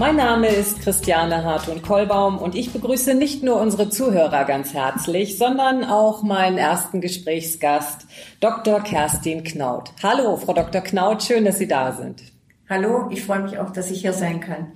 Mein Name ist Christiane Hartun-Kollbaum und ich begrüße nicht nur unsere Zuhörer ganz herzlich, sondern auch meinen ersten Gesprächsgast, Dr. Kerstin Knaut. Hallo, Frau Dr. Knaut, schön, dass Sie da sind. Hallo, ich freue mich auch, dass ich hier sein kann.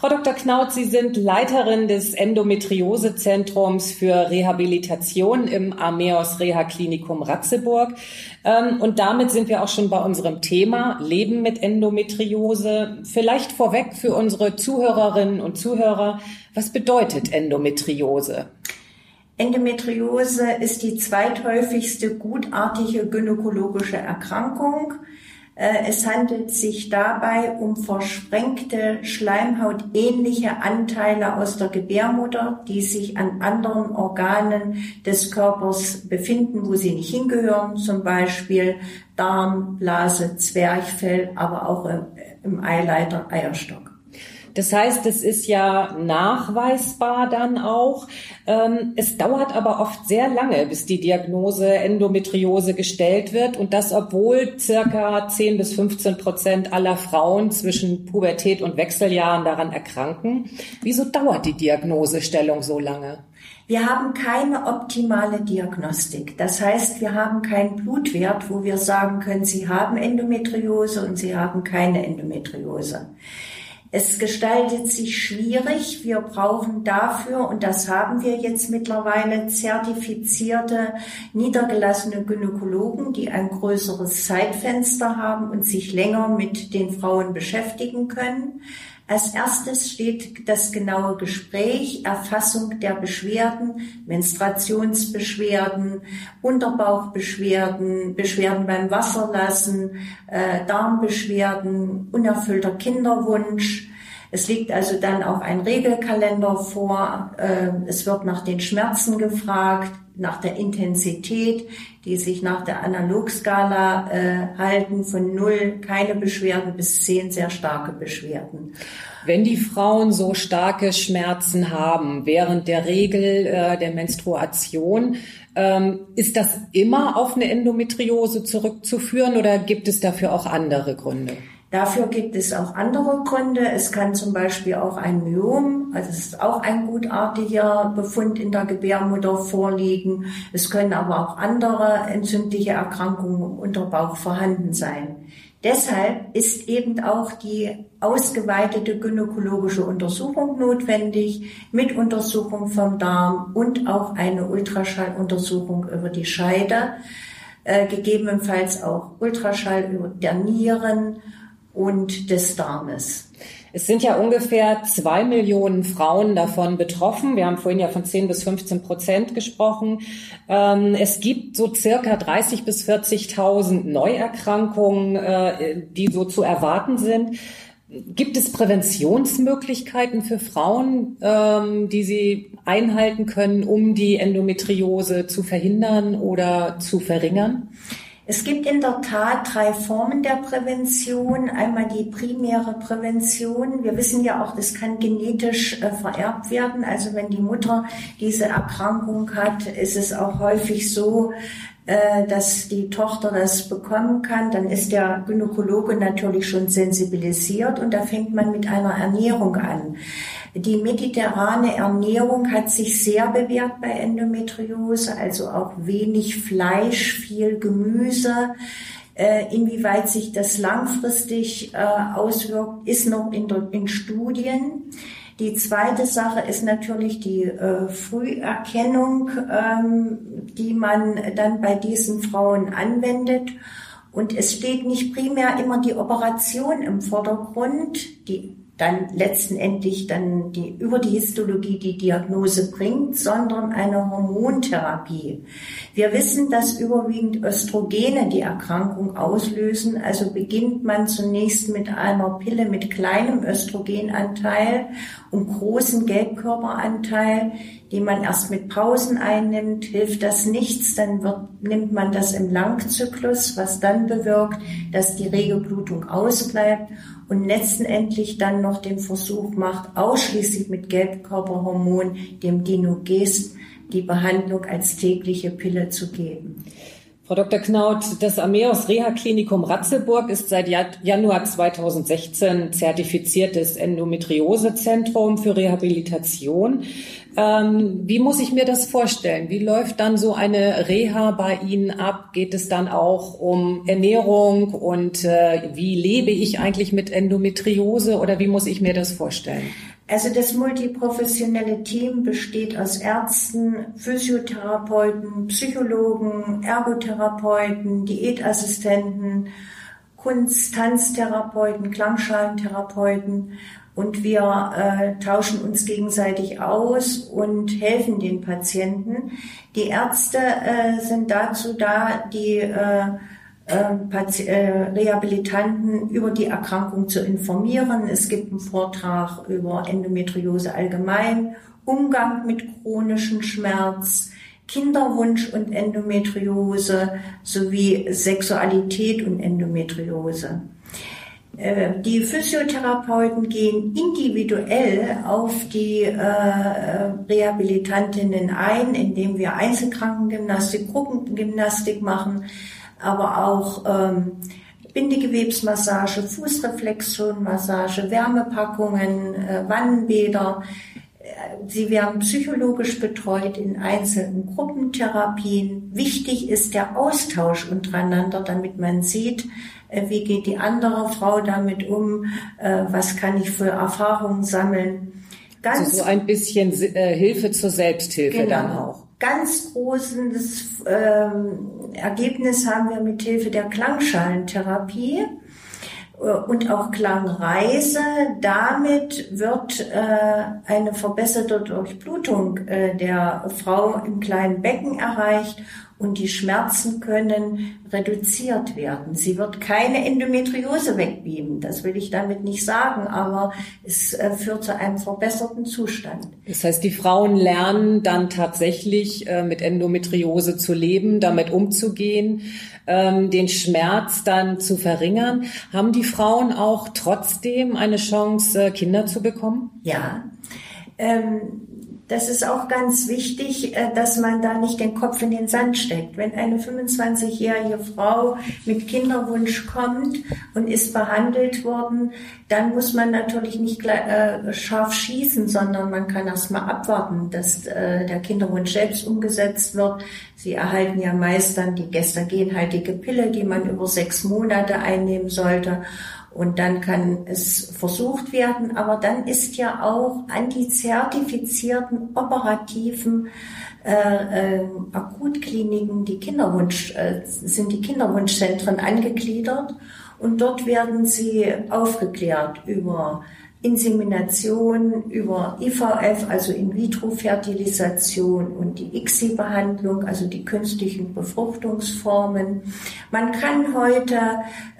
Frau Dr. Knaut, Sie sind Leiterin des Endometriosezentrums für Rehabilitation im Ameos Reha Klinikum Ratzeburg. Ähm, und damit sind wir auch schon bei unserem Thema Leben mit Endometriose. Vielleicht vorweg für unsere Zuhörerinnen und Zuhörer. Was bedeutet Endometriose? Endometriose ist die zweithäufigste gutartige gynäkologische Erkrankung. Äh, es handelt sich dabei um versprengte schleimhautähnliche Anteile aus der Gebärmutter, die sich an anderen Organen des Körpers befinden, wo sie nicht hingehören, zum Beispiel Darm, Blase, Zwerchfell, aber auch im Eileiter, Eierstock. Das heißt, es ist ja nachweisbar dann auch. Ähm, es dauert aber oft sehr lange, bis die Diagnose Endometriose gestellt wird und das, obwohl circa 10 bis 15 Prozent aller Frauen zwischen Pubertät und Wechseljahren daran erkranken. Wieso dauert die Diagnosestellung so lange? Wir haben keine optimale Diagnostik. Das heißt, wir haben keinen Blutwert, wo wir sagen können, Sie haben Endometriose und Sie haben keine Endometriose. Es gestaltet sich schwierig. Wir brauchen dafür, und das haben wir jetzt mittlerweile, zertifizierte, niedergelassene Gynäkologen, die ein größeres Zeitfenster haben und sich länger mit den Frauen beschäftigen können. Als erstes steht das genaue Gespräch, Erfassung der Beschwerden, Menstruationsbeschwerden, Unterbauchbeschwerden, Beschwerden beim Wasserlassen, äh, Darmbeschwerden, unerfüllter Kinderwunsch. Es liegt also dann auch ein Regelkalender vor. Äh, es wird nach den Schmerzen gefragt, nach der Intensität, die sich nach der Analogskala äh, halten, von null keine Beschwerden bis zehn sehr starke Beschwerden. Wenn die Frauen so starke Schmerzen haben während der Regel äh, der Menstruation, ähm, ist das immer auf eine Endometriose zurückzuführen oder gibt es dafür auch andere Gründe? Dafür gibt es auch andere Gründe. Es kann zum Beispiel auch ein Myom, also es ist auch ein gutartiger Befund in der Gebärmutter vorliegen. Es können aber auch andere entzündliche Erkrankungen im Unterbauch vorhanden sein. Deshalb ist eben auch die ausgeweitete gynäkologische Untersuchung notwendig mit Untersuchung vom Darm und auch eine Ultraschalluntersuchung über die Scheide, äh, gegebenenfalls auch Ultraschall über der Nieren und des Darmes. Es sind ja ungefähr zwei Millionen Frauen davon betroffen. Wir haben vorhin ja von 10 bis 15 Prozent gesprochen. Ähm, es gibt so circa 30 bis 40.000 Neuerkrankungen, äh, die so zu erwarten sind. Gibt es Präventionsmöglichkeiten für Frauen, ähm, die sie einhalten können, um die Endometriose zu verhindern oder zu verringern? Es gibt in der Tat drei Formen der Prävention. Einmal die primäre Prävention. Wir wissen ja auch, das kann genetisch äh, vererbt werden. Also wenn die Mutter diese Erkrankung hat, ist es auch häufig so, äh, dass die Tochter das bekommen kann, dann ist der Gynäkologe natürlich schon sensibilisiert und da fängt man mit einer Ernährung an. Die mediterrane Ernährung hat sich sehr bewährt bei Endometriose, also auch wenig Fleisch, viel Gemüse. Äh, inwieweit sich das langfristig äh, auswirkt, ist noch in, Studien. Die zweite Sache ist natürlich die äh, Früherkennung, ähm, die man dann bei diesen Frauen anwendet. Und es steht nicht primär immer die Operation im Vordergrund, die dann letztendlich dann die, über die Histologie die Diagnose bringt, sondern eine Hormontherapie. Wir wissen, dass überwiegend Östrogene die Erkrankung auslösen. Also beginnt man zunächst mit einer Pille mit kleinem Östrogenanteil und großen Gelbkörperanteil, die man erst mit Pausen einnimmt, hilft das nichts, dann wird, nimmt man das im Langzyklus, was dann bewirkt, dass die rege Blutung ausbleibt und letztendlich dann noch den Versuch macht, ausschließlich mit Gelbkörperhormon, dem Dinogest, die Behandlung als tägliche Pille zu geben. Frau Dr. Knaut, das Ameos Reha-Klinikum Ratzeburg ist seit Januar 2016 zertifiziertes Endometriosezentrum für Rehabilitation. Ähm, wie muss ich mir das vorstellen? Wie läuft dann so eine Reha bei Ihnen ab? Geht es dann auch um Ernährung und äh, wie lebe ich eigentlich mit Endometriose oder wie muss ich mir das vorstellen? Also das multiprofessionelle Team besteht aus Ärzten, Physiotherapeuten, Psychologen, Ergotherapeuten, Diätassistenten, Kunst-, Tanztherapeuten, Klangschalentherapeuten und wir äh, tauschen uns gegenseitig aus und helfen den Patienten. Die Ärzte äh, sind dazu da, die äh, Rehabilitanten über die Erkrankung zu informieren. Es gibt einen Vortrag über Endometriose allgemein, Umgang mit chronischem Schmerz, Kinderwunsch und Endometriose sowie Sexualität und Endometriose. Äh, die Physiotherapeuten gehen individuell auf die äh, Rehabilitantinnen ein, indem wir Einzelkrankengymnastik, Gruppengymnastik machen aber auch ähm, Bindegewebsmassage, Fußreflexionmassage, Wärmepackungen, äh, Wannenbäder. Äh, sie werden psychologisch betreut in einzelnen Gruppentherapien. Wichtig ist der Austausch untereinander, damit man sieht, äh, wie geht die andere Frau damit um, äh, was kann ich für Erfahrungen sammeln. Ganz also so ein bisschen Hilfe zur Selbsthilfe genau. dann auch ganz großes ähm, Ergebnis haben wir mit Hilfe der Klangschalentherapie äh, und auch Klangreise. Damit wird äh, eine verbesserte Durchblutung äh, der Frau im kleinen Becken erreicht und die Schmerzen können reduziert werden. Sie wird keine Endometriose wegbeamen, das will ich damit nicht sagen, aber es äh, führt zu einem verbesserten Zustand. Das heißt, die Frauen lernen dann tatsächlich äh, mit Endometriose zu leben, damit umzugehen, ähm, den Schmerz dann zu verringern. Haben die Frauen auch trotzdem eine Chance, äh, Kinder zu bekommen? Ja. Ähm, das ist auch ganz wichtig, äh, dass man da nicht den Kopf in den Sand steckt. Wenn eine 25-jährige Frau mit Kinderwunsch kommt und ist behandelt worden, dann muss man natürlich nicht äh, scharf schießen, sondern man kann erst mal abwarten, dass äh, der Kinderwunsch selbst umgesetzt wird. Sie erhalten ja meist dann die gestagenhaltige Pille, die man über sechs Monate einnehmen sollte. Und dann kann es versucht werden, aber dann ist ja auch an die zertifizierten operativen äh, äh, Akutkliniken die Kinderwunsch äh, sind die Kinderwunschzentren angegliedert und dort werden sie aufgeklärt über Insemination über IVF, also In-vitro-Fertilisation und die ICSI-Behandlung, also die künstlichen Befruchtungsformen. Man kann heute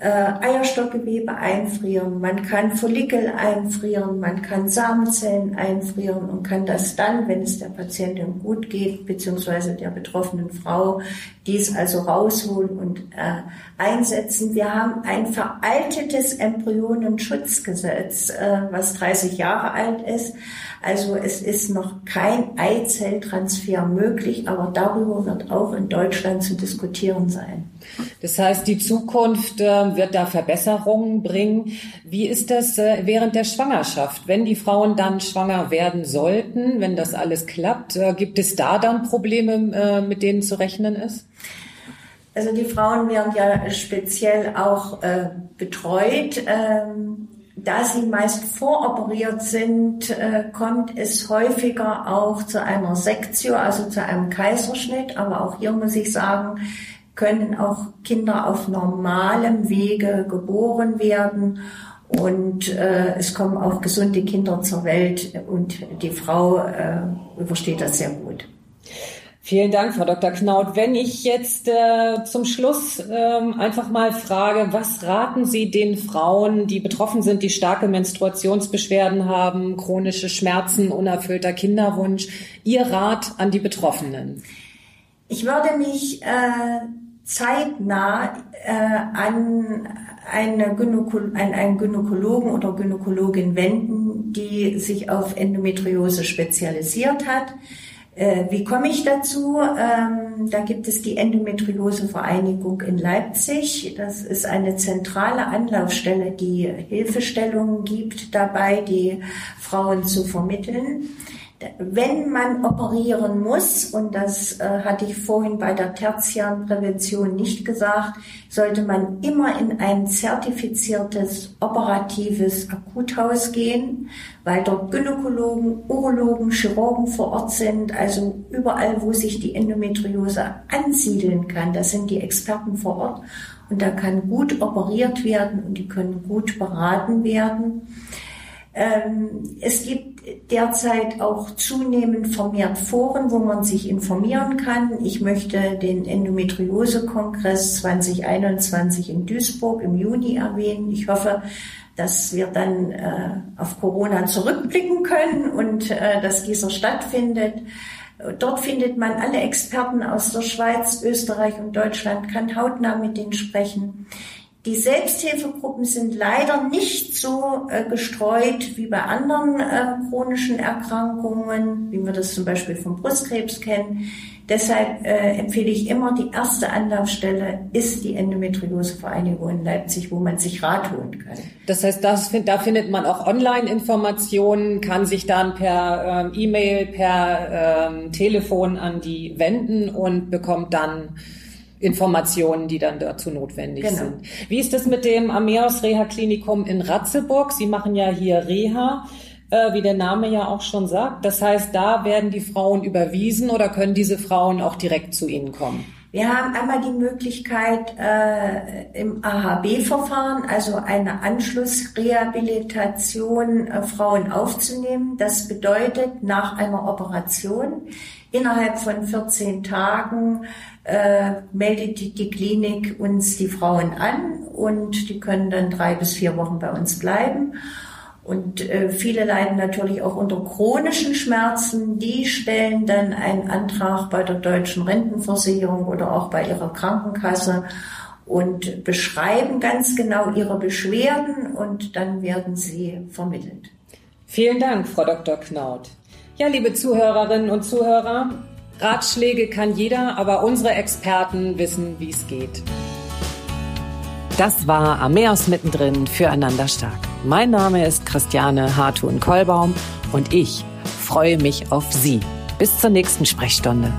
äh, Eierstockgewebe einfrieren, man kann Follikel einfrieren, man kann Samenzellen einfrieren und kann das dann, wenn es der Patientin gut geht, beziehungsweise der betroffenen Frau, dies also rausholen und äh, einsetzen. Wir haben ein veraltetes Embryonenschutzgesetz, äh, was 30 Jahre alt ist. Also es ist noch kein Eizelltransfer möglich, aber darüber wird auch in Deutschland zu diskutieren sein. Das heißt, die Zukunft äh, wird da Verbesserungen bringen. Wie ist das äh, während der Schwangerschaft? Wenn die Frauen dann schwanger werden sollten, wenn das alles klappt, äh, gibt es da dann Probleme, mit denen zu rechnen ist? Also die Frauen werden ja speziell auch äh, betreut. Ähm, da sie meist voroperiert sind, äh, kommt es häufiger auch zu einer Sektio, also zu einem Kaiserschnitt. Aber auch hier muss ich sagen, können auch Kinder auf normalem Wege geboren werden. Und äh, es kommen auch gesunde Kinder zur Welt und die Frau äh, übersteht das sehr gut. Vielen Dank, Frau Dr. Knaut. Wenn ich jetzt äh, zum Schluss ähm, einfach mal frage, was raten Sie den Frauen, die betroffen sind, die starke Menstruationsbeschwerden haben, chronische Schmerzen, unerfüllter Kinderwunsch, Ihr Rat an die Betroffenen? Ich würde mich äh, zeitnah äh, an eine Gynäko an einen Gynäkologen oder Gynäkologin wenden, die sich auf Endometriose spezialisiert hat wie komme ich dazu? Ähm, da gibt es die Endometriose-Vereinigung in Leipzig. Das ist eine zentrale Anlaufstelle, die Hilfestellungen gibt dabei, die Frauen zu vermitteln wenn man operieren muss, und das äh, hatte ich vorhin bei der Tertianprävention nicht gesagt, sollte man immer in ein zertifiziertes operatives Akuthaus gehen, weil dort Gynäkologen, Urologen, Chirurgen vor Ort sind, also überall, wo sich die Endometriose ansiedeln kann, das sind die Experten vor Ort und da kann gut operiert werden und die können gut beraten werden. Ähm, es gibt derzeit auch zunehmend vermehrt Foren, wo man sich informieren kann. Ich möchte den Endometriose-Kongress 2021 in Duisburg im Juni erwähnen. Ich hoffe, dass wir dann äh, auf Corona zurückblicken können und äh, dass dieser stattfindet. Dort findet man alle Experten aus der Schweiz, Österreich und Deutschland, kann hautnah mit denen sprechen. Die Selbsthilfegruppen sind leider nicht so äh, gestreut wie bei anderen äh, chronischen Erkrankungen, wie wir das zum Beispiel vom Brustkrebs kennen. Deshalb äh, empfehle ich immer, die erste Anlaufstelle ist die Endometriosevereinigung in Leipzig, wo man sich Rat holen kann. Das heißt, das, da findet man auch Online-Informationen, kann sich dann per ähm, E-Mail, per ähm, Telefon an die wenden und bekommt dann Informationen, die dann dazu notwendig genau. sind. Wie ist es mit dem Ameos Reha Klinikum in Ratzeburg? Sie machen ja hier Reha, äh, wie der Name ja auch schon sagt. Das heißt, da werden die Frauen überwiesen oder können diese Frauen auch direkt zu Ihnen kommen? Wir haben einmal die Möglichkeit äh, im AHB-Verfahren, also eine Anschlussrehabilitation, äh, Frauen aufzunehmen. Das bedeutet, nach einer Operation innerhalb von 14 Tagen äh, meldet die, die Klinik uns die Frauen an und die können dann drei bis vier Wochen bei uns bleiben. Und äh, viele leiden natürlich auch unter chronischen Schmerzen. Die stellen dann einen Antrag bei der deutschen Rentenversicherung oder auch bei ihrer Krankenkasse und beschreiben ganz genau ihre Beschwerden und dann werden sie vermittelt. Vielen Dank, Frau Dr. Knaut. Ja, liebe Zuhörerinnen und Zuhörer, Ratschläge kann jeder, aber unsere Experten wissen, wie es geht. Das war Ameos mittendrin füreinander stark. Mein Name ist Christiane Hartun-Kollbaum und ich freue mich auf Sie. Bis zur nächsten Sprechstunde.